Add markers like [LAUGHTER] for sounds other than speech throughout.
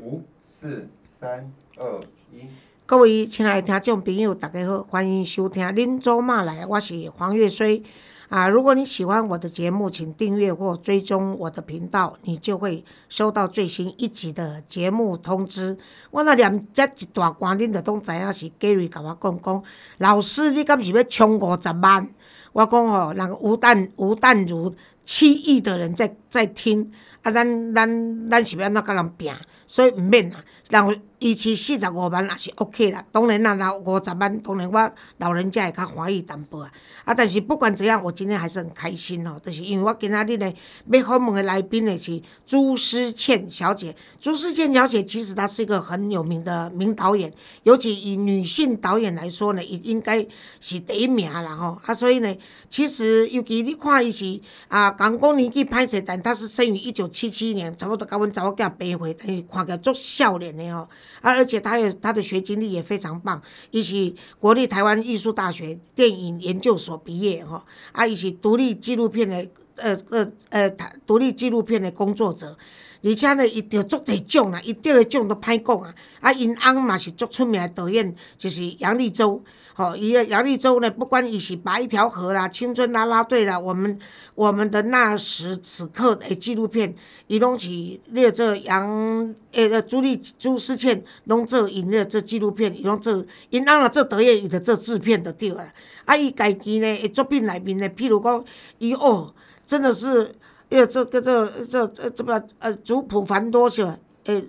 五、四、三、二、一。各位亲爱的听众朋友，大家好，欢迎收听《林州骂来》，我是黄月水。啊，如果你喜欢我的节目，请订阅或追踪我的频道，你就会收到最新一集的节目通知。我那念这一大段，恁就都知影是 Gary 甲我讲讲，老师，你敢是要充五十万？我讲吼，人吴淡吴淡如七亿的人在在听，啊，咱咱咱是要安怎甲人拼？所以毋免啦，人一期四十五万也是 OK 啦。当然啦，若五十万，当然我老人家会较欢喜淡薄啊。啊，但是不管怎样，我今天还是很开心哦。就是因为我今仔日呢，要访问的来宾呢是朱思倩小姐。朱思倩小姐其实她是一个很有名的名导演，尤其以女性导演来说呢，也应该是第一名啦吼。啊，所以呢，其实尤其你看伊是啊，讲讲年纪歹势，但她是生于一九七七年，差不多甲阮查某囝白岁，但是看起来足少年的吼。啊，而且他有他的学经历也非常棒，伊是国立台湾艺术大学电影研究所。毕业吼，啊，伊是独立纪录片的，呃呃呃，台独立纪录片的工作者，而且呢，伊得足侪奖啦，伊得的奖都歹讲啊。啊，因翁嘛是足出名的导演，就是杨立洲。哦，伊个杨立洲呢，不管伊是拔一条河啦，青春啦啦队啦，我们我们的那时此刻的纪录片，伊拢是列这杨诶，朱丽朱思倩拢做因咧这纪录片，伊拢做因翁啦做导演，伊的这制片的对啦。啊，伊家己呢，诶作品内面呢，譬如讲，伊哦，真的是，呃，这个这这这这么呃，族谱繁多是吧？诶，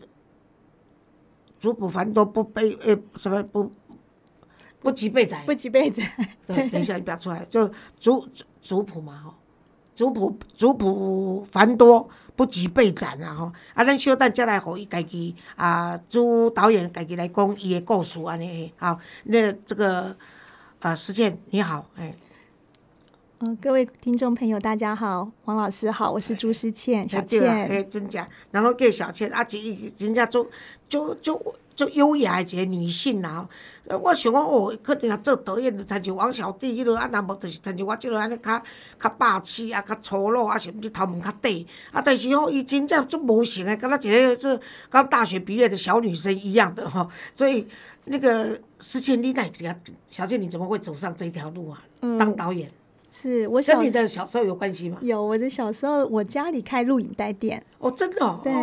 族谱繁多不被诶什么不不及备载，不及备载。对，[LAUGHS] 等一下你不要出来，就族族谱嘛吼，族谱族谱繁多不及备载啊吼。啊，咱小等再来互伊家己啊，朱导演家己来讲伊的故事安尼，好，那这个。啊，石建你好，哎，嗯，各位听众朋友大家好，黄老师好，我是朱思倩，小倩，哎，真假，然后叫小倩，啊，一人家做做做做优雅一个女性啦，我想讲哦，可能啊做导演的参像王小弟迄落，啊，若无就是参像我即落安尼较较霸气啊，较粗鲁啊，甚至头毛较短，啊，但是哦，伊真正做无型的，敢若一个是刚大学毕业的小女生一样的哈，所以。那个思倩，你那小倩，你怎么会走上这条路啊？当导演。是我跟你的小时候有关系吗？有，我的小时候我家里开录影带店。哦，真的？对，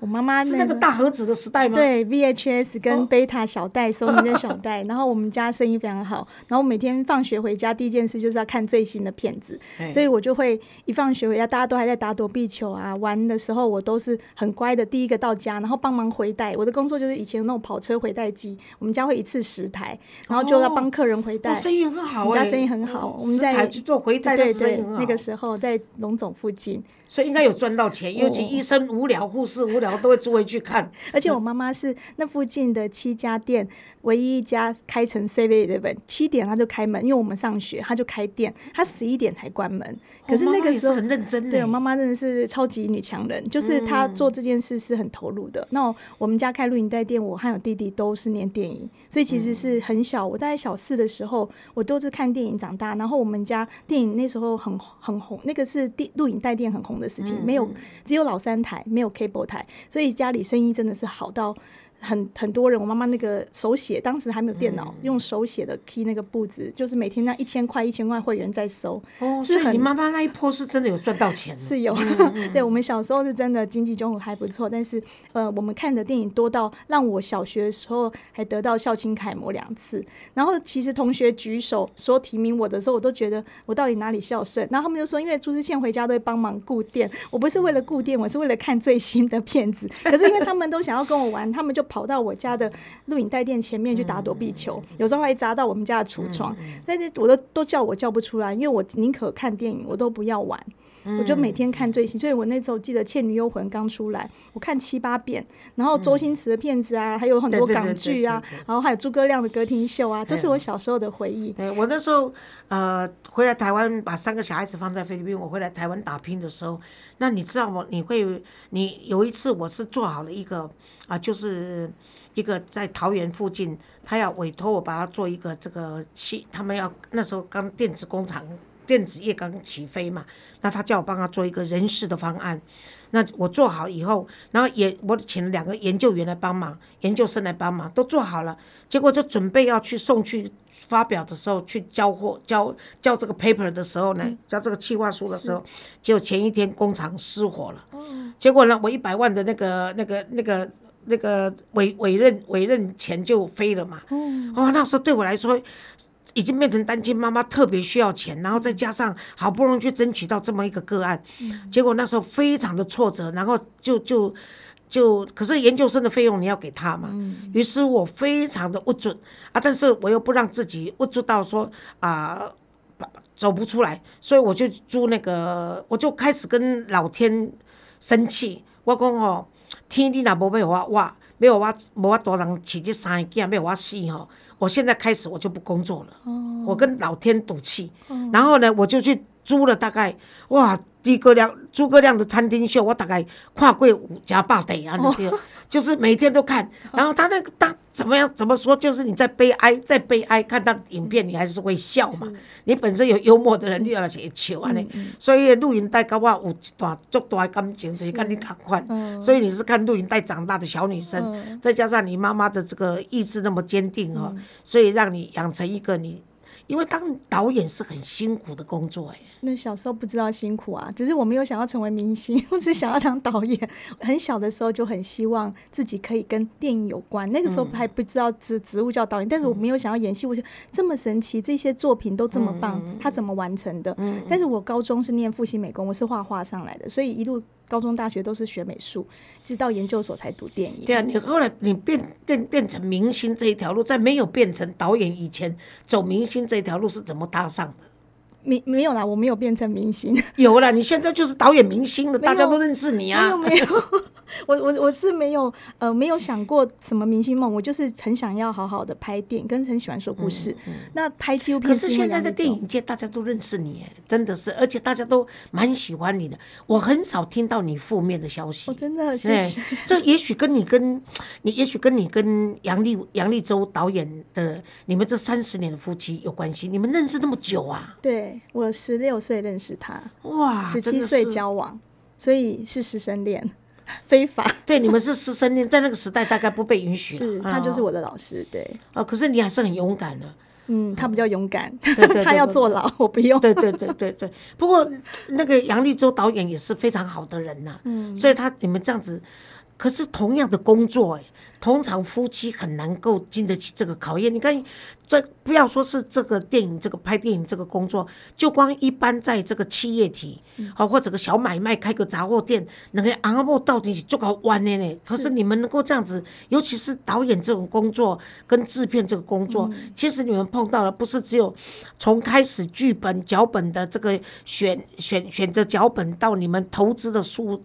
我妈妈是那个大盒子的时代吗？对，VHS 跟贝塔小袋，索尼的小袋。然后我们家生意非常好，然后每天放学回家第一件事就是要看最新的片子，所以我就会一放学回家，大家都还在打躲避球啊玩的时候，我都是很乖的，第一个到家，然后帮忙回带。我的工作就是以前那种跑车回带机，我们家会一次十台，然后就要帮客人回带。生意很好，我们家生意很好，我们在做回带对对，那个时候在龙总附近。所以应该有赚到钱，尤其医生无聊、护士无聊，都会住回去看。而且我妈妈是那附近的七家店唯一一家开成 Seven Eleven，七点她就开门，因为我们上学，她就开店，她十一点才关门。可是那个时候很认真，对我妈妈真的是超级女强人，就是她做这件事是很投入的。那我们家开录影带店，我还有弟弟都是念电影，所以其实是很小，我大概小四的时候，我都是看电影长大。然后我们家电影那时候很很红，那个是电录影带电很红的事情，没有只有老三台，没有 cable 台，所以家里生意真的是好到。很很多人，我妈妈那个手写，当时还没有电脑，用手写的 key 那个布子，就是每天那一千块一千块会员在收。哦，所以你妈妈那一波是真的有赚到钱。是有，[LAUGHS] 对我们小时候是真的经济状况还不错，但是呃，我们看的电影多到让我小学的时候还得到校青楷模两次。然后其实同学举手说提名我的时候，我都觉得我到底哪里孝顺？然后他们就说，因为朱之倩回家都会帮忙顾店，我不是为了顾店，我是为了看最新的片子。可是因为他们都想要跟我玩，他们就。跑到我家的录影带店前面去打躲避球，有时候还砸到我们家的橱窗，但是我都都叫我叫不出来，因为我宁可看电影，我都不要玩。我就每天看最新，所以我那时候记得《倩女幽魂》刚出来，我看七八遍。然后周星驰的片子啊，还有很多港剧啊，然后还有诸葛亮的歌厅秀啊，都是我小时候的回忆。对我那时候呃回来台湾，把三个小孩子放在菲律宾，我回来台湾打拼的时候，那你知道吗？你会你有一次我是做好了一个啊，就是一个在桃园附近，他要委托我把他做一个这个器，他们要那时候刚电子工厂。电子业刚起飞嘛，那他叫我帮他做一个人事的方案，那我做好以后，然后也我请了两个研究员来帮忙，研究生来帮忙，都做好了。结果就准备要去送去发表的时候，去交货交交这个 paper 的时候呢，交这个计划书的时候，结果前一天工厂失火了。结果呢，我一百万的那个那个那个那个委委任委任钱就飞了嘛。哦，那时候对我来说。已经变成单亲妈妈，特别需要钱，然后再加上好不容易去争取到这么一个个案，结果那时候非常的挫折，然后就就就，可是研究生的费用你要给他嘛，于是我非常的不准啊，但是我又不让自己不知到说啊走不出来，所以我就租那个，我就开始跟老天生气，我讲哦，天你若无要我我，要我无我大人饲这三个囝，要我死吼。我现在开始我就不工作了，我跟老天赌气，然后呢，我就去租了大概哇，诸葛亮诸葛亮的餐厅秀，我大概跨过五家百地啊那边。就是每天都看，然后他那个他怎么样怎么说？就是你在悲哀，在悲哀，看他影片，你还是会笑嘛。你本身有幽默的人，你要写笑啊呢。所以录影带跟我有一段足大感情，就是跟你同款。所以你是看录影带长大的小女生，再加上你妈妈的这个意志那么坚定哦，所以让你养成一个你。因为当导演是很辛苦的工作，哎。那小时候不知道辛苦啊，只是我没有想要成为明星，[LAUGHS] 我只想要当导演。很小的时候就很希望自己可以跟电影有关，那个时候还不知道职职务叫导演，但是我没有想要演戏。我就这么神奇，这些作品都这么棒，他怎么完成的？但是我高中是念复兴美工，我是画画上来的，所以一路。高中、大学都是学美术，直到研究所才读电影。对啊，你后来你变变变成明星这一条路，在没有变成导演以前，走明星这一条路是怎么搭上的？没没有啦，我没有变成明星。[LAUGHS] 有啦，你现在就是导演明星了，大家都认识你啊。没有，没有。[LAUGHS] 我我我是没有呃没有想过什么明星梦，我就是很想要好好的拍电影，跟很喜欢说故事。那拍纪录片，可是现在的电影界大家都认识你，真的是，而且大家都蛮喜欢你的。我很少听到你负面的消息，我真的谢谢。这也许跟你跟你，也许跟你跟杨丽杨丽洲导演的你们这三十年的夫妻有关系。你们认识那么久啊？对我十六岁认识他，哇，十七岁交往，所以是师生恋。[LAUGHS] 非法对你们是师生恋，在那个时代大概不被允许。是他就是我的老师，对哦。可是你还是很勇敢的，嗯，他比较勇敢，[LAUGHS] 他要坐牢，我不用。对对对对对。不过那个杨立洲导演也是非常好的人呐，嗯，所以他你们这样子，可是同样的工作，哎，通常夫妻很难够经得起这个考验。你看。这不要说是这个电影，这个拍电影这个工作，就光一般在这个企业体，好或者个小买卖开个杂货店，那个阿伯到底就搞弯的呢？可是你们能够这样子，尤其是导演这种工作跟制片这个工作，其实你们碰到了不是只有从开始剧本脚本的这个选选选择脚本到你们投资的数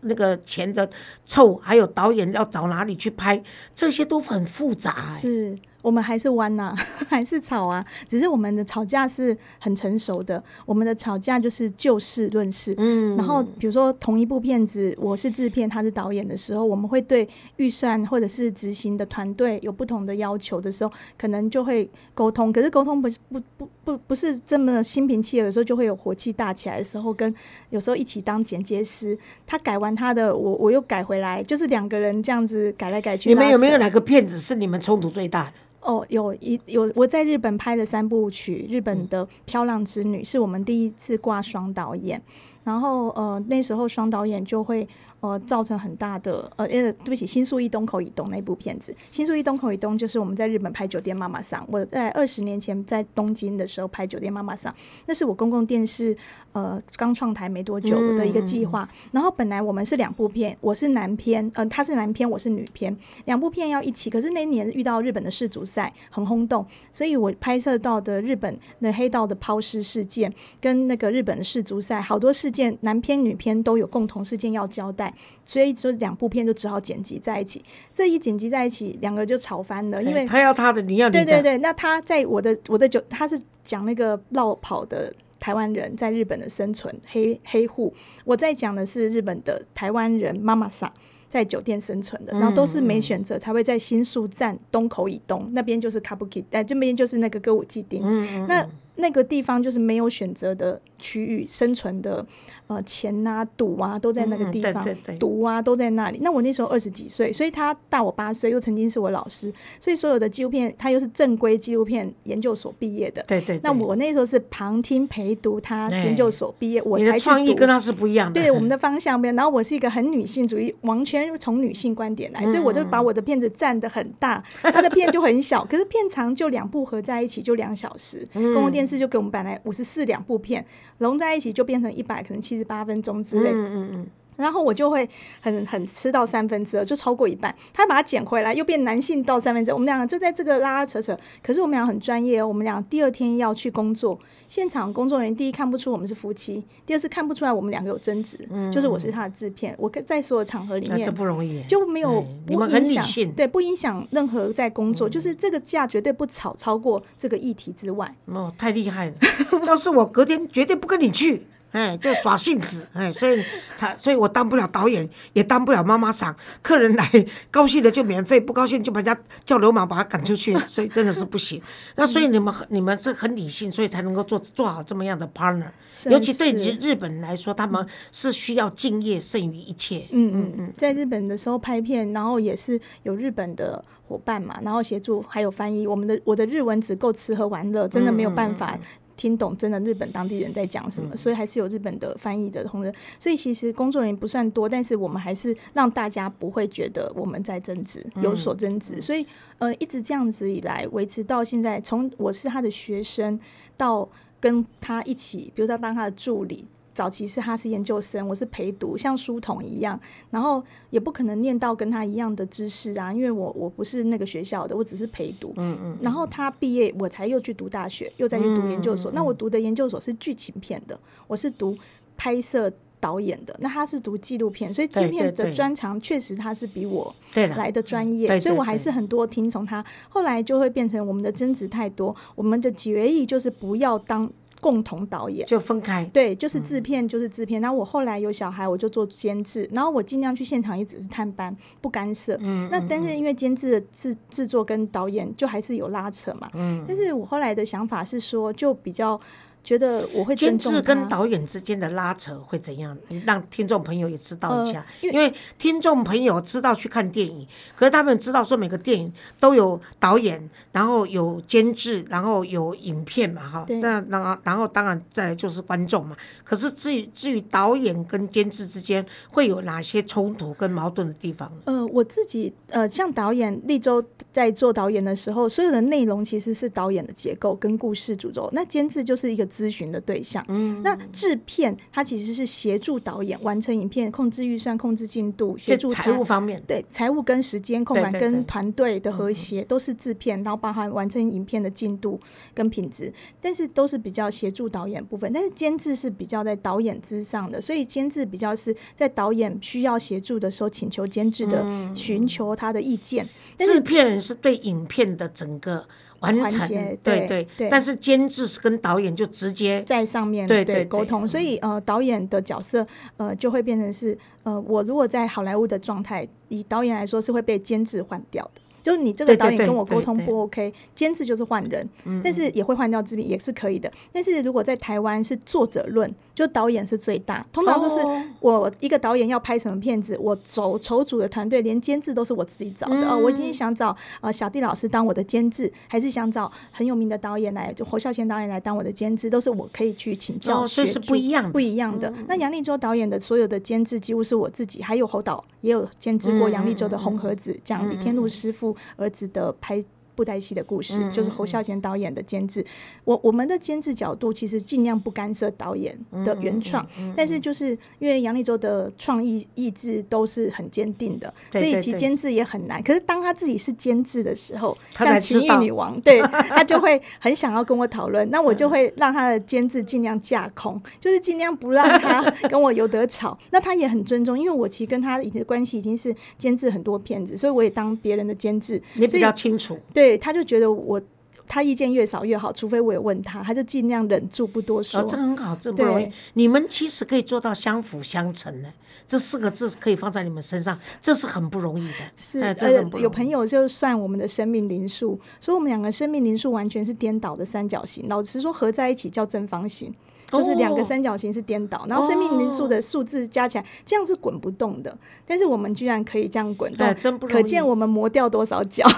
那个钱的凑，还有导演要找哪里去拍，这些都很复杂。是。我们还是弯呐，[LAUGHS] 还是吵啊，只是我们的吵架是很成熟的。我们的吵架就是就事论事。嗯，然后比如说同一部片子，我是制片，他是导演的时候，我们会对预算或者是执行的团队有不同的要求的时候，可能就会沟通。可是沟通不不不不不是这么心平气和，有时候就会有火气大起来的时候，跟有时候一起当剪接师，他改完他的，我我又改回来，就是两个人这样子改来改去。你们有没有哪个片子是你们冲突最大的？哦，有一有我在日本拍的三部曲，日本的《漂亮之女》是我们第一次挂双导演，然后呃那时候双导演就会。呃，造成很大的呃，呃，对不起，《新宿一东口以东》那部片子，《新宿一东口以东》就是我们在日本拍《酒店妈妈桑》，我在二十年前在东京的时候拍《酒店妈妈桑》，那是我公共电视呃刚创台没多久的一个计划。然后本来我们是两部片，我是男片，呃，他是男片，我是女片，两部片要一起。可是那年遇到日本的世足赛很轰动，所以我拍摄到的日本的黑道的抛尸事件，跟那个日本的世足赛好多事件，男片女片都有共同事件要交代。所以就两部片就只好剪辑在一起，这一剪辑在一起，两个就吵翻了。因为他要他的，你要你的。对对对，那他在我的我的酒，他是讲那个绕跑的台湾人在日本的生存黑黑户，我在讲的是日本的台湾人妈妈桑在酒店生存的，然后都是没选择才会在新宿站东口以东那边就是 Kabuki，哎这边就是那个歌舞伎町，那那个地方就是没有选择的区域生存的。呃钱啊、赌啊都在那个嗯地方，对对对毒啊都在那里。那我那时候二十几岁，所以他大我八岁，又曾经是我老师，所以所有的纪录片他又是正规纪录片研究所毕业的。对对对。那我那时候是旁听陪读他哎研究所毕业，我你的才去读创意跟他是不一样的。对我们的方向不一样。然后我是一个很女性主义，完全从女性观点来，所以我就把我的片子占的很大，他的片就很小，可是片长就两部合在一起就两小时。公共电视就给我们本来五十四两部片融在一起就变成一百，可能七十八分钟之类。嗯嗯嗯，然后我就会很很吃到三分之二，就超过一半。他把它捡回来，又变男性到三分之二。我们两个就在这个拉拉扯扯。可是我们俩很专业哦。我们俩第二天要去工作，现场工作人员第一看不出我们是夫妻，第二是看不出来我们两个有争执，就是我是他的制片。我跟在所有场合里那这面。不容易。就没有哎不你们很影响理性，对，不影响任何在工作，就是这个架绝对不吵超过这个议题之外。哦，太厉害了！[LAUGHS] 要是我隔天绝对不跟你去，哎，就耍性子，哎，所以才，所以我当不了导演，也当不了妈妈桑。客人来高兴的就免费，不高兴就把人家叫流氓把他赶出去，所以真的是不行。[LAUGHS] 那所以你们很你们是很理性，所以才能够做做好这么样的 partner。尤其对于日日本人来说，他们是需要敬业胜于一切。嗯嗯嗯，在日本的时候拍片，然后也是有日本的伙伴嘛，然后协助还有翻译。我们的我的日文只够吃喝玩乐，真的没有办法听懂真的日本当地人在讲什么，所以还是有日本的翻译的同仁。所以其实工作人员不算多，但是我们还是让大家不会觉得我们在争执，有所争执。所以呃，一直这样子以来维持到现在，从我是他的学生到跟他一起，比如说当他的助理。早期是他是研究生，我是陪读，像书童一样，然后也不可能念到跟他一样的知识啊，因为我我不是那个学校的，我只是陪读。嗯嗯。然后他毕业，我才又去读大学，又再去读研究嗯所。那我读的研究所是剧情片的，我是读拍摄导演的，那他是读纪录片，所以纪录片的专长确实他是比我对，来的专业，所以我还是很多听从他。后来就会变成我们的争执太多，我们的决议就是不要当共同导演。就分开。对，就是制片，就是制片。然后我后来有小孩，我就做监制，然后我尽量去现场，也只是探班，不干涉。嗯那但是因为监制的制制作跟导演就还是有拉扯嘛。嗯但是我后来的想法是说，就比较觉得我会监制跟导演之间的拉扯会怎样？你让听众朋友也知道一下，呃因为听众朋友知道去看电影，可是他们知道说每个电影都有导演，然后有监制，然后有影片嘛，哈对。那然后然后当然再来就是观众嘛。可是至于至于导演跟监制之间会有哪些冲突跟矛盾的地方？呃，我自己呃，像导演立州在做导演的时候，所有的内容其实是导演的结构跟故事主轴，那监制就是一个咨询的对象。嗯，那制片它其实是协助导演完成影片，控制预算、控制进度，协助财务方面，对财务跟时间控管跟团队的和谐都是制片，然后包含完成影片的进度跟品质，但是都是比较协助导演部分。但是监制是比较在导演之上的，所以监制比较是在导演需要协助的时候，请求监制的寻求他的意见。制片人是对影片的整个完成环节，对对对但是监制是跟导演就直接在上面对对对沟通，所以呃导演的角色呃就会变成是呃我如果在好莱坞的状态，以导演来说是会被监制换掉的。就是你这个导演跟我沟通不 OK，监制就是换人，但是也会换掉制片也是可以的。但是如果在台湾是作者论，就导演是最大，通常就是哦我一个导演要拍什么片子，我走筹组的团队连监制都是我自己找的、嗯。哦。我已经想找呃小弟老师当我的监制，还是想找很有名的导演来，就侯孝贤导演来当我的监制，都是我可以去请教、哦所以是不一样不一样的。那杨立洲导演的所有的监制几乎是我自己，还有侯导也有监制嗯过杨立洲的《红盒子》，讲李天禄师傅儿子的拍。布袋戏的故事，嗯就是侯孝贤导演的监制。我我们的监制角度其实尽量不干涉导演的嗯原创，但是就是因为杨立洲的创意意志都是很坚定的，所以其监制也很难。可是当他自己是监制的时候，像情欲女王，对 [LAUGHS] 他就会很想要跟我讨论，那我就会让他的监制尽量架空，就是尽量不让他 [LAUGHS] 跟我有得吵。那他也很尊重，因为我其实跟他已经关系已经是监制很多片子，所以我也当别人的监制，你比较清楚。对，他就觉得我他意见越少越好，除非我有问他，他就尽量忍住不多说。哦，这很好，这不容易。你们其实可以做到相辅相成的，这四个字可以放在你们身上，这是很不容易的。是，哎这有朋友就算我们的生命灵数，所以我们两个生命灵数完全是颠倒的三角形，老实说合在一起叫正方形。就是两个哦三角形是颠倒，然后生命灵数的数字加起来，这样是滚不动的。但是我们居然可以这样滚动。可见我们磨掉多少脚。[LAUGHS]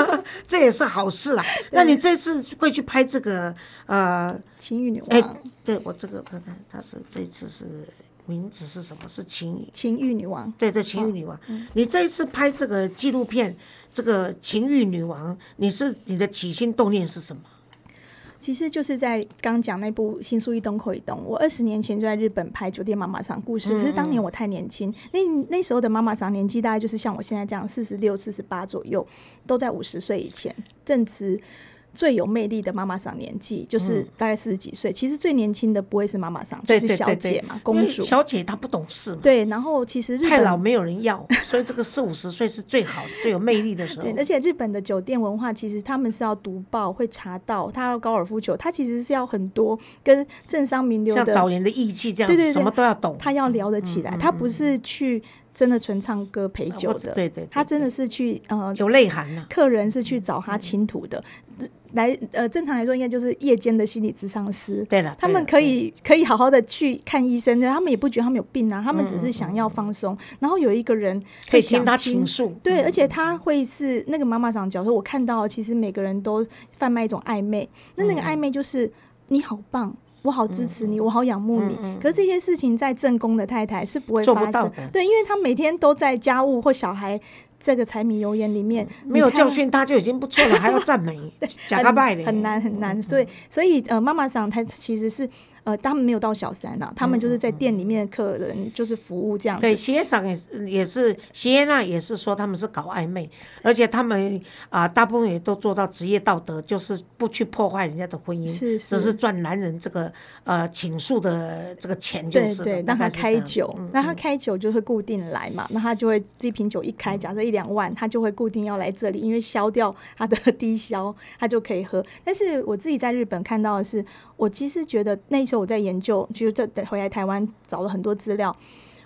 [LAUGHS] 这也是好事啦。那你这次会去拍这个呃，情欲女哎王，对我这个看看，他是这次是名字是什么？是情侣。情欲女王。对对，情欲女王，你这一次拍这个纪录片，这个情欲女王，你是你的起心动念是什么？其实就是在刚讲那部《新宿一东口一东》，我二十年前就在日本拍《酒店妈妈桑》故事，可是当年我太年轻，那那时候的妈妈桑年纪大概就是像我现在这样，四十六、四十八左右，都在五十岁以前，正值最有魅力的妈妈桑年纪，就是大概四十几岁。其实最年轻的不会是妈妈桑，就是小姐嘛，公主。小姐她不懂事嘛，对，然后其实。太老没有人要，所以这个四五十岁是最好的、最有魅力的时候对，。而且日本的酒店文化，其实他们是要读报、会查到，他要高尔夫球，他其实是要很多跟政商名流像的早年的艺妓这样子，对对对什么都要懂。他要聊得起来，他不是去真的纯唱歌陪酒的，对对对他真的是去呃，有内涵呐、客人是去找他倾吐的，来呃，正常来说应该就是夜间的心理咨商师。对了，他们可以可以好好的去看医生的，他们也不觉得他们有病啊，他们只是想要放松。然后有一个人可以听他倾诉。对，而且他会是那个妈妈长角色，我看到其实每个人都贩卖一种暧昧，那那个暧昧就是、你好棒。我好支持你，我好仰慕你。可是这些事情在正宫的太太是不会做发生不到的对，因为她每天都在家务或小孩这个柴米油盐里面，没有教训他就已经不错了，还要赞美，[LAUGHS] 假个拜的，很难很嗯难。所以所以呃，妈妈桑她其实是呃，他们没有到小三啊，他们就是在店里面的客人就是服务这样子。嗯对，协赏也是也是，协耶娜也是说他们是搞暧昧，而且他们啊、大部分也都做到职业道德，就是不去破坏人家的婚姻，是只是赚男人这个呃倾诉的这个钱就是对对，让他开酒嗯，那他开酒就会固定来嘛，那他就会这瓶酒一开，假设一两万，他就会固定要来这里，因为消掉他的 [LAUGHS] 低消，他就可以喝。但是我自己在日本看到的是，我其实觉得那时候我在研究，就是这回来台湾找了很多资料。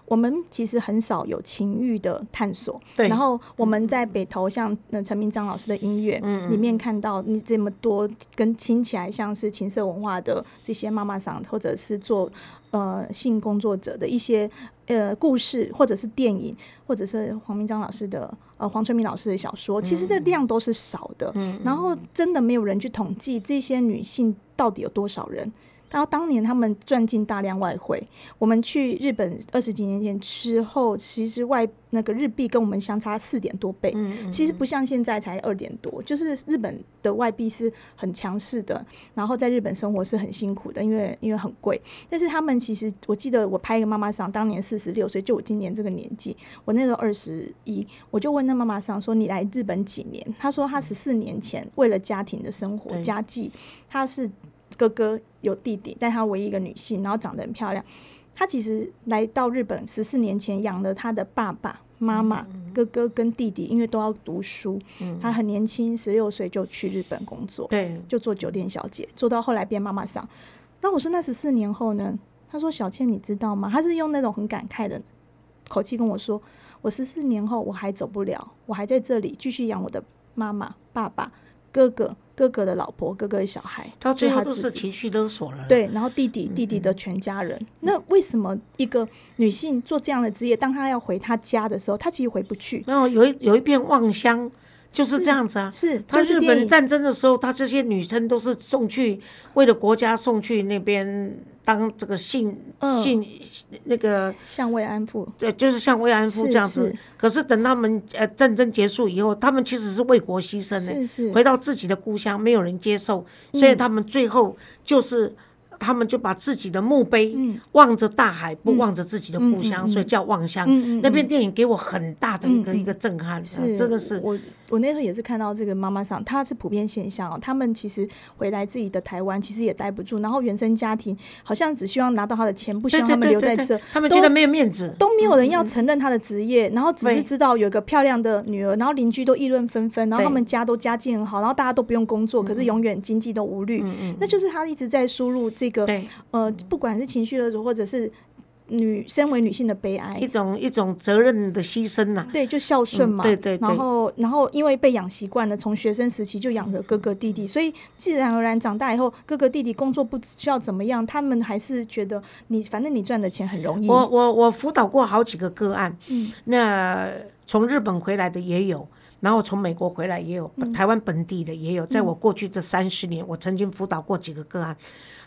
我们其实很少有情欲的探索，对然后我们在北投像那陈明章老师的音乐里面看到你这么多跟听起来像是情色文化的这些妈妈桑，或者是做呃性工作者的一些呃故事，或者是电影，或者是黄明章老师的呃黄春明老师的小说，其实这量都是少的。然后真的没有人去统计这些女性到底有多少人。然后当年他们赚进大量外汇，我们去日本二十几年前之后，其实外那个日币跟我们相差四点多倍，其实不像现在才二点多，就是日本的外币是很强势的，然后在日本生活是很辛苦的，因为因为很贵。但是他们其实，我记得我拍一个妈妈桑，当年四十六岁，就我今年这个年纪，我那时候二十一，我就问那妈妈桑说：“你来日本几年？”她说她十四年前为了家庭的生活家计，她是哥哥有弟弟，但她唯一一个女性，然后长得很漂亮。她其实来到日本十四年前，养了她的爸爸妈妈、哥哥跟弟弟，因为都要读书。她很年轻，十六岁就去日本工作。对，就做酒店小姐，做到后来变妈妈桑。那我说那十四年后呢？她说小倩你知道吗？她是用那种很感慨的口气跟我说，我十四年后我还走不了，我还在这里继续养我的妈妈、爸爸、哥哥、哥哥的老婆、哥哥的小孩，到最后都是情绪勒索了。，对，然后弟弟、弟弟的全家人。那为什么一个女性做这样的职业，当她要回她家的时候，她其实回不去？然后有一有一片望乡，就是这样子啊。是，他日本战争的时候，他这些女生都是送去为了国家送去那边当这个性、嗯。性那个像慰安妇，对，就是像慰安妇是这样子。是。可是等他们呃战争结束以后，他们其实是为国牺牲的，回到自己的故乡，没有人接受，所以他们最后就是。他们就把自己的墓碑望着大海，不望着自己的故乡，所以叫望乡。那片电影给我很大的一个、一个震撼，真的是我我那时候也是看到这个妈妈上，她是普遍现象哦。他们其实回来自己的台湾，其实也待不住，然后原生家庭好像只希望拿到他的钱，不希望他们留在这，都他们觉得没有面子。都没有人要承认他的职业，然后只是知道有一个漂亮的女儿，然后邻居都议论纷纷，然后他们家都家境很好，然后大家都不用工作，可是永远经济都无虑，那就是他一直在输入这个，呃，不管是情绪勒索或者是女身为女性的悲哀一。种一种责任的牺牲呐、对，就孝顺嘛、嗯对对对然后，然后因为被养习惯了，从学生时期就养着哥哥弟弟，所以自然而然长大以后，哥哥弟弟工作不需要怎么样，他们还是觉得你反正你赚的钱很容易。我我我辅导过好几个个案，嗯那从日本回来的也有，然后从美国回来也有，嗯台湾本地的也有。在我过去这三十年，我曾经辅导过几个个案，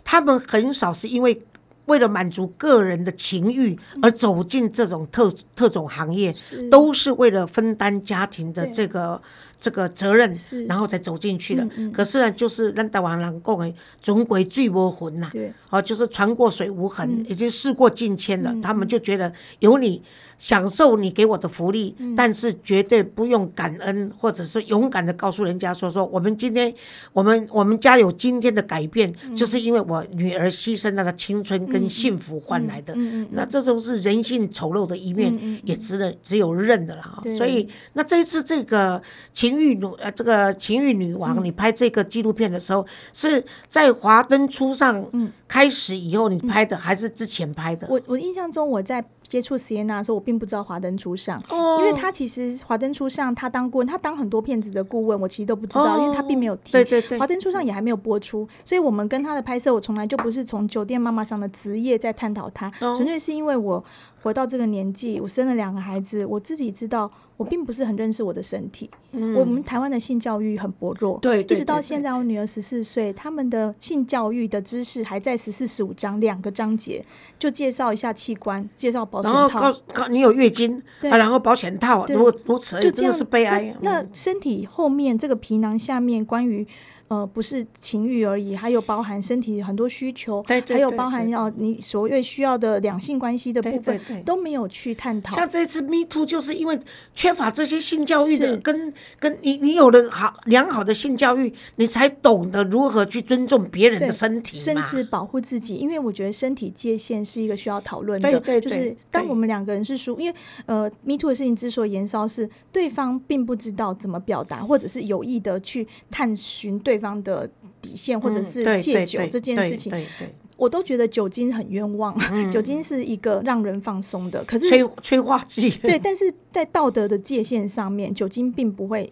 他们很少是因为为了满足个人的情欲而走进这种特特种行业，都是为了分担家庭的对。这个这个责任，然后才走进去的。可是呢，就是咱台湾人讲的“总鬼最无魂”呐，对。哦，就是船过水无痕，嗯。已经事过境迁了。他们就觉得有你享受你给我的福利，嗯。但是绝对不用感恩，或者是勇敢的告诉人家说说我们今天我们我们家有今天的改变，嗯。就是因为我女儿牺牲她的青春跟幸福换来的。那这种是人性丑陋的一面，也只能只有认的了哈。所以，那这一次这个情欲女呃，这个情欲女嗯。王，你拍这个纪录片的时候，是在华灯初上开始以后你拍的，还是之前拍的？嗯我我印象中我在接触 Sienna 的时候，我并不知道华灯初上。哦因为他其实华灯初上，他当顾问，他当很多骗子的顾问，我其实都不知道，哦因为他并没有提。对对对华灯初上也还没有播出，所以我们跟他的拍摄，我从来就不是从酒店妈妈上的职业在探讨他，哦纯粹是因为我回到这个年纪，我生了两个孩子，我自己知道我并不是很认识我的身体。我们台湾的性教育很薄弱，嗯对对一直到对现在，我女儿十四岁，他们的性教育的知识还在十四、十五章两个章节，就介绍一下器官，介绍保险然后套你有月经，然后保险套，如果如此就这样是悲哀。那身体后面这个皮囊下面，关于呃不是情欲而已，还有包含身体很多需求，对对对还有包含对要你所谓需要的两性关系的部分都没有去探讨。像这次 Me Too，就是因为缺乏这些性教育的，跟跟你你有了好良好的性教育，你才懂得如何去尊重别人的身体。甚至保护自己，因为我觉得身体界限是一个需要讨论的。对对对就是当我们两个人是输，因为呃，Me Too 的事情之所以延烧，是对方并不知道怎么表达，或者是有意的去探寻对方的底线，或者嗯是对对对戒酒这件事情，对对我都觉得酒精很冤枉。[LAUGHS] 酒精是一个让人放松的，可是催催化剂。对，但是在道德的界限上面，酒精并不会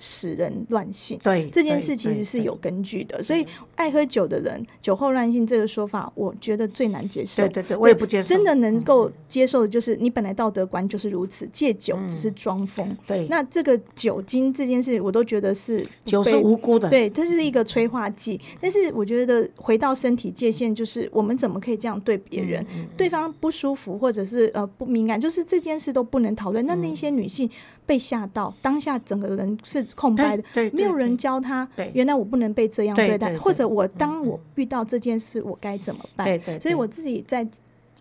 使人乱性。对这件事其实是有根据的，所以爱喝酒的人酒后乱性这个说法，我觉得最难接受。对对对，我也不接受。真的能够接受的就是你本来道德观就是如此，戒酒只是装疯。对，那这个酒精这件事，我都觉得是酒是无辜的。对，这是一个催化剂。但是我觉得回到身体界限，就是我们怎么可以这样对别人？嗯对方不舒服或者是呃不敏感，就是这件事都不能讨论。那嗯那些女性被吓到，当下整个人是空白的，对对没有人教他，原来我不能被这样对待，或者我当我遇到这件事，我该怎么办？对对，对所以我自己在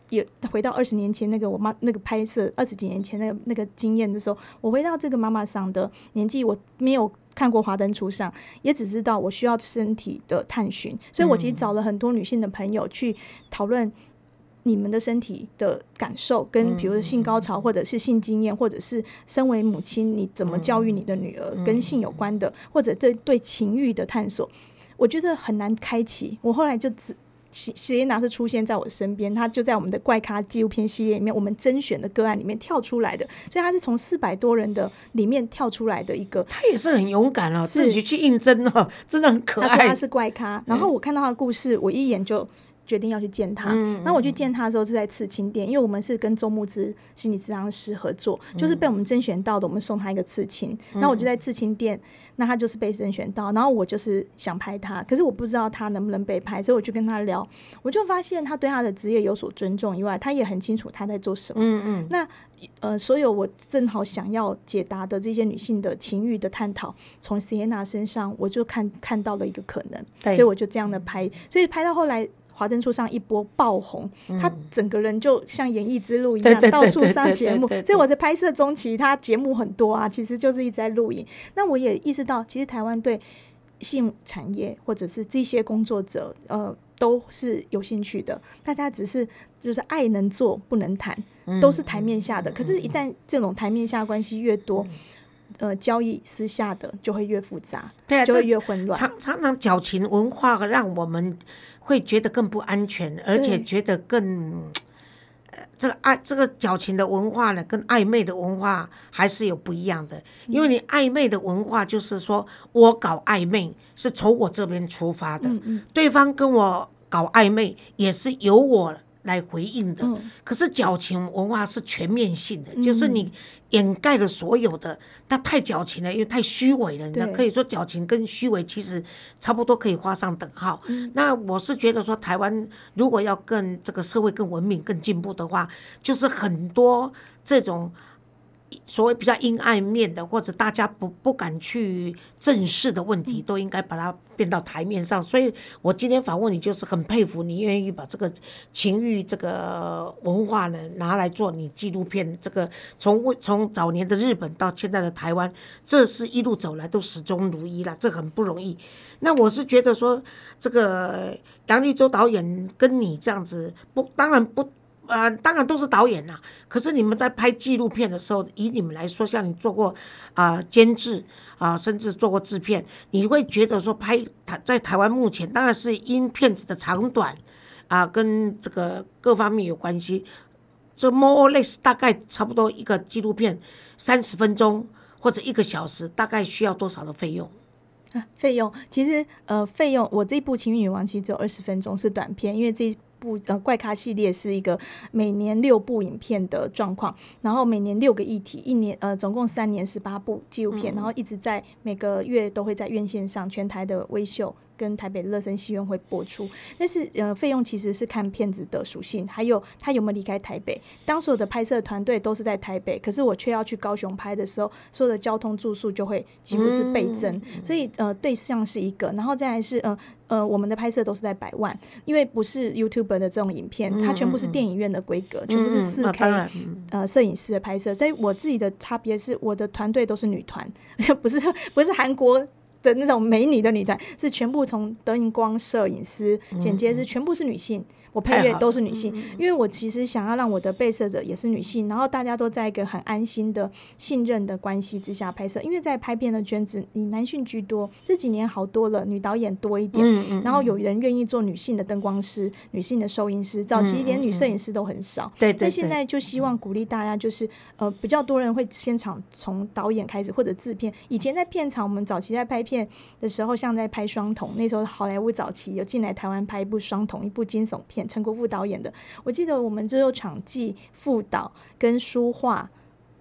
也回到二十年前那个我妈那个拍摄二十几年前那个那个经验的时候，我回到这个妈妈桑的年纪，我没有看过《华灯初上》，也只知道我需要身体的探寻，所以我其实找了很多女性的朋友去讨论。你们的身体的感受，跟比如说性高潮，或者是性经验，或者是身为母亲你怎么教育你的女儿，跟性有关的，或者对对情欲的探索，我觉得很难开启。我后来就只席席莲娜是出现在我身边，她就在我们的怪咖纪录片系列里面，我们甄选的个案里面跳出来的，所以她是从四百多人的里面跳出来的一个。他也是很勇敢哦，是自己去应征哦，真的很可爱她说她。是怪咖，然后我看到她的故事，我一眼就。决定要去见他，嗯那我去见他的时候是在刺青店，因为我们是跟周木之心理治疗师合作，就是被我们甄选到的，我们送他一个刺青，那我就在刺青店，那他就是被甄选到，然后我就是想拍他，可是我不知道他能不能被拍，所以我就跟他聊，我就发现他对他的职业有所尊重以外，他也很清楚他在做什么。嗯嗯，那呃，所有我正好想要解答的这些女性的情欲的探讨，从 Sienna 身上我就看看到了一个可能，所以我就这样的拍，所以拍到后来。华灯初上一波爆红，他整个人就像演艺之路一样，到处上节目。所以我在拍摄中期，他节目很多啊，其实就是一直在录影。那我也意识到，其实台湾对性产业或者是这些工作者，呃，都是有兴趣的。大家只是就是爱能做不能谈，嗯都是台面下的。可是，一旦这种台面下关系越多，嗯呃，交易私下的就会越复杂，对啊，就会越混乱。常常常矫情文化让我们会觉得更不安全，而且觉得更呃这个爱这个矫情的文化呢，跟暧昧的文化还是有不一样的。因为你暧昧的文化就是说我搞暧昧是从我这边出发的，嗯嗯。对方跟我搞暧昧也是由我来回应的。嗯。可是矫情文化是全面性的，就是你掩盖了所有的，那太矫情了，因为太虚伪了。那可以说矫情跟虚伪其实差不多可以画上等号。嗯那我是觉得说，台湾如果要更这个社会更文明、更进步的话，就是很多这种。所谓比较阴暗面的，或者大家不不敢去正视的问题，都应该把它变到台面上。所以我今天访问你，就是很佩服你愿意把这个情欲这个文化呢拿来做你纪录片。这个从为从早年的日本到现在的台湾，这是一路走来都始终如一了，这很不容易。那我是觉得说，这个杨立洲导演跟你这样子，不当然不。呃，当然都是导演啦。可是你们在拍纪录片的时候，以你们来说，像你做过啊、监制啊、甚至做过制片，你会觉得说拍台在台湾目前，当然是因片子的长短啊、跟这个各方面有关系。这 more or less 大概差不多一个纪录片三十分钟或者一个小时，大概需要多少的费用？啊，费用其实呃，费用我这部《情欲女王》其实只有二十分钟，是短片，因为这部呃怪咖系列是一个每年六部影片的状况，然后每年六个议题，一年呃总共三年十八部纪录片，然后一直在每个月都会在院线上全台的微秀。跟台北乐声戏院会播出，但是呃，费用其实是看片子的属性，还有他有没有离开台北。当所有的拍摄团队都是在台北，可是我却要去高雄拍的时候，所有的交通住宿就会几乎是倍增。所以呃，对象是一个，然后再来是呃呃，我们的拍摄都是在百万，因为不是 YouTube 的这种影片，它全部是电影院的规格，全部是四 K 当然，嗯呃摄影师的拍摄，所以我自己的差别是我的团队都是女团，[LAUGHS] 不是不是韩国。的那种美女的女团是全部从德荧光摄影师、剪接师全部是女性，我配乐都是女性，因为我其实想要让我的被摄者也是女性，然后大家都在一个很安心的信任的关系之下拍摄，因为在拍片的圈子以男性居多，这几年好多了，女导演多一点，嗯嗯，然后有人愿意做女性的灯光师、女性的收音师，早期连女摄影师都很少。对对但现，在就希望鼓励大家，就是呃，比较多人会现场从导演开始或者制片。以前在片场，我们早期在拍片的时候，像在拍《双瞳》，那时候好莱坞早期有进来台湾拍一部《双瞳》，一部惊悚片，陈国富导演的。我记得我们只有场记、副导跟书画，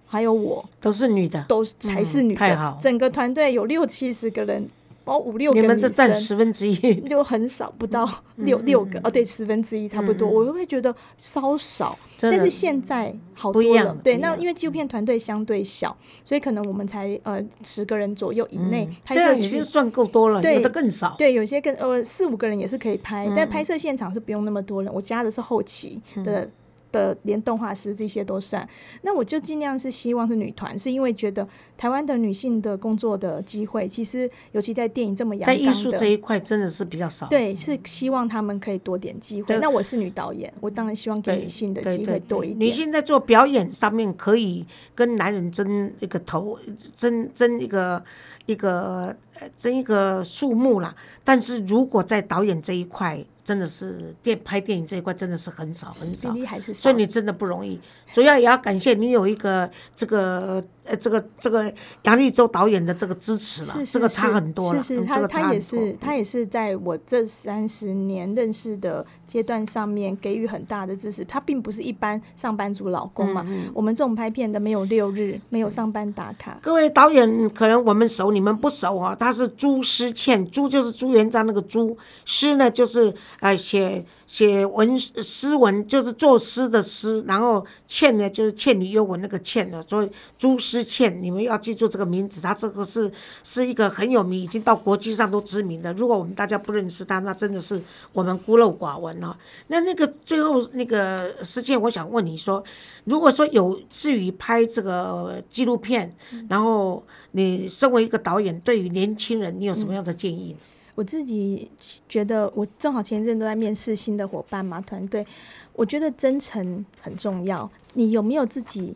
还有我都是女的，都是才是女的。嗯太好整个团队有六七十个人，包括五六个你们女这占十分之一。[LAUGHS] 就很少，不到 [LAUGHS] 六、六个哦，对，十分之一差不多，我会觉得稍少。但是现在好多了，对，那因为纪录片团队相对小，所以可能我们才呃十个人左右以内、嗯拍摄已经。算够多了，对有的更少。对，有些更呃四五个人也是可以拍，嗯但拍摄现场是不用那么多人。我加的是后期的、的连动画师这些都算。那我就尽量是希望是女团，是因为觉得台湾的女性的工作的机会，其实尤其在电影这么阳在艺术这一块真的是比较少。对，是希望他们可以多点机会。那我是女导演，我当然希望给女性的对机会多一点。女性在做表演上面可以跟男人争一个头，争争一个一个呃争一个数目啦。但是如果在导演这一块，真的是电拍电影这一块真的是很少很少所以。你真的不容易，主要也要感谢你有一个这个呃这个这个杨立洲导演的这个支持了，是是这个差很多了，是是，嗯他他也。是他也是在我这三十年认识的阶段上面给予很大的支持。他并不是一般上班族老公嘛，嗯我们这种拍片的没有六日，没有上班打卡。各位导演，可能我们熟，你们不熟啊。他是朱诗倩，朱就是朱元璋那个朱，诗呢就是呃写写文诗文，就是作诗的诗，然后倩呢就是《倩女幽魂》那个倩呢，所以朱诗倩，你们要记住这个名字，他这个是是一个很有名，已经到国际上都知名的。如果我们大家不认识他，那真的是我们孤陋寡闻了、那那个最后那个诗倩，我想问你说，如果说有至于拍这个纪录片，然后你身为一个导演，对于年轻人，你有什么样的建议呢？我自己觉得，我正好前一阵都在面试新的伙伴嘛，团队，我觉得真诚很重要。你有没有自己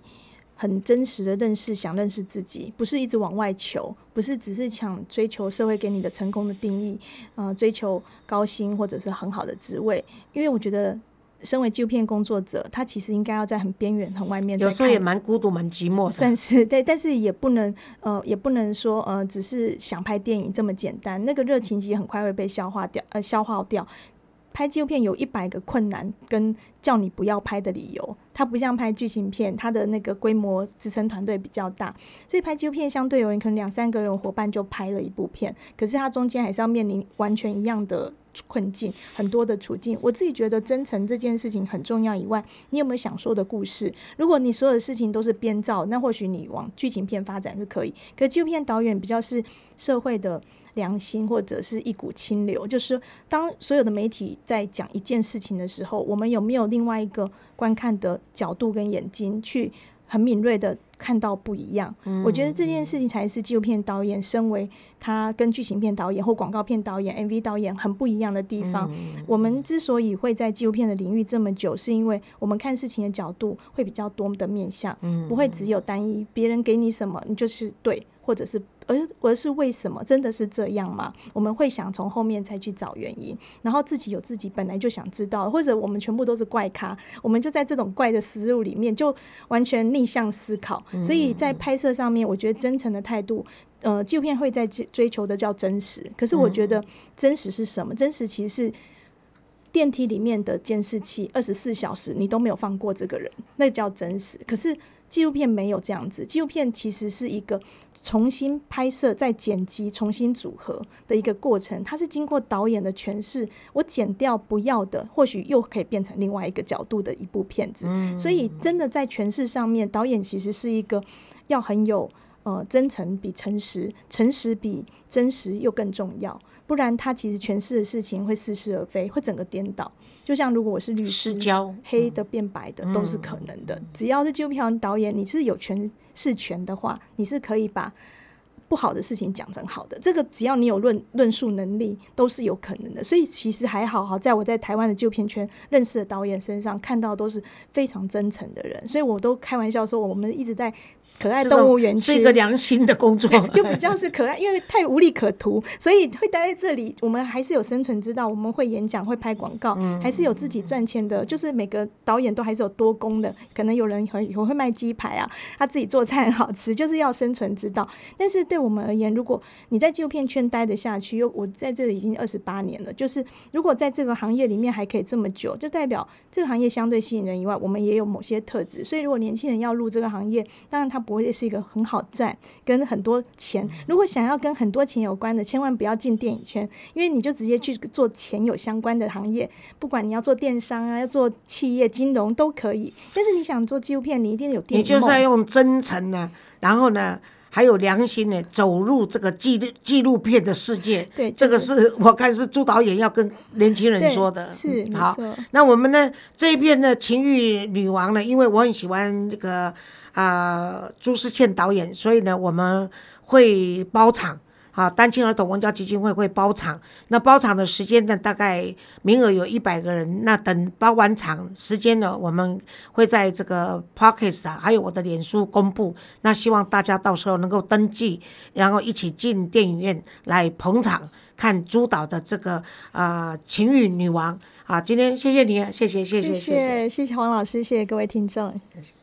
很真实的认识，想认识自己，不是一直往外求，不是只是想追求社会给你的成功的定义，呃，追求高薪或者是很好的职位，因为我觉得。身为纪录片工作者，他其实应该要在很边缘、很外面，有时候也蛮孤独、蛮寂寞的。算是对，但是也不能呃，也不能说呃，只是想拍电影这么简单。那个热情其实很快会被消化掉，呃，消耗掉。拍纪录片有一百个困难跟叫你不要拍的理由，它不像拍剧情片，它的那个规模支撑团队比较大，所以拍纪录片相对有人可能两三个人伙伴就拍了一部片，可是它中间还是要面临完全一样的困境，很多的处境。我自己觉得真诚这件事情很重要以外，你有没有想说的故事？如果你所有的事情都是编造，那或许你往剧情片发展是可以，可纪录片导演比较是社会的。良心或者是一股清流，就是当所有的媒体在讲一件事情的时候，我们有没有另外一个观看的角度跟眼睛，去很敏锐的看到不一样？我觉得这件事情才是纪录片导演，身为他跟剧情片导演或广告片导演、MV 导演很不一样的地方。我们之所以会在纪录片的领域这么久，是因为我们看事情的角度会比较多的面向，不会只有单一。别人给你什么，你就是对。或者是，而而是为什么真的是这样吗？我们会想从后面才去找原因，然后自己有自己本来就想知道，或者我们全部都是怪咖，我们就在这种怪的思路里面就完全逆向思考。所以在拍摄上面，我觉得真诚的态度，呃，纪录片会在追求的叫真实。可是我觉得真实是什么？真实其实是电梯里面的监视器二十四小时你都没有放过这个人，那叫真实。可是。纪录片没有这样子，纪录片其实是一个重新拍摄、再剪辑、重新组合的一个过程。它是经过导演的诠释，我剪掉不要的，或许又可以变成另外一个角度的一部片子。所以，真的在诠释上面，导演其实是一个要很有呃真诚比诚实，诚实比真实又更重要。不然，他其实诠释的事情会似是而非，会整个颠倒。就像如果我是律师，黑的变白的都是可能的。只要是纪录片导演，你是有诠释权的话，你是可以把不好的事情讲成好的。这个只要你有论论述能力，都是有可能的。所以其实还好，好在我在台湾的纪录片圈认识的导演身上，看到都是非常真诚的人。所以我都开玩笑说，我们一直在。可爱动物园是一个良心的工作，[LAUGHS] 就比较是可爱，因为太无利可图，所以会待在这里。我们还是有生存之道，我们会演讲，会拍广告，还是有自己赚钱的。就是每个导演都还是有多工的，可能有人很会会卖鸡排啊，他自己做菜很好吃，就是要生存之道。但是对我们而言，如果你在纪录片圈待得下去，又我在这里已经二十八年了，就是如果在这个行业里面还可以这么久，就代表这个行业相对吸引人以外，我们也有某些特质。所以如果年轻人要入这个行业，当然他不。我也是一个很好赚，跟很多钱。如果想要跟很多钱有关的，千万不要进电影圈，因为你就直接去做钱有相关的行业。不管你要做电商啊，要做企业金融都可以。但是你想做纪录片，你一定有电影。你就是要用真诚呢，然后呢，还有良心呢，走入这个纪录纪录片的世界。对，这个是我看是朱导演要跟年轻人说的。[LAUGHS] 是，好。那我们呢这一片的情欲女王呢，因为我很喜欢这个。啊，朱思倩导演，所以呢，我们会包场，啊，单亲儿童文教基金会会包场。那包场的时间呢，大概名额有一百个人。那等包完场时间呢，我们会在这个 Podcast 还有我的脸书公布。那希望大家到时候能够登记，然后一起进电影院来捧场看朱导的这个啊情欲女王。好，今天谢谢你，谢谢谢谢谢谢谢谢黄老师，谢谢各位听众。谢谢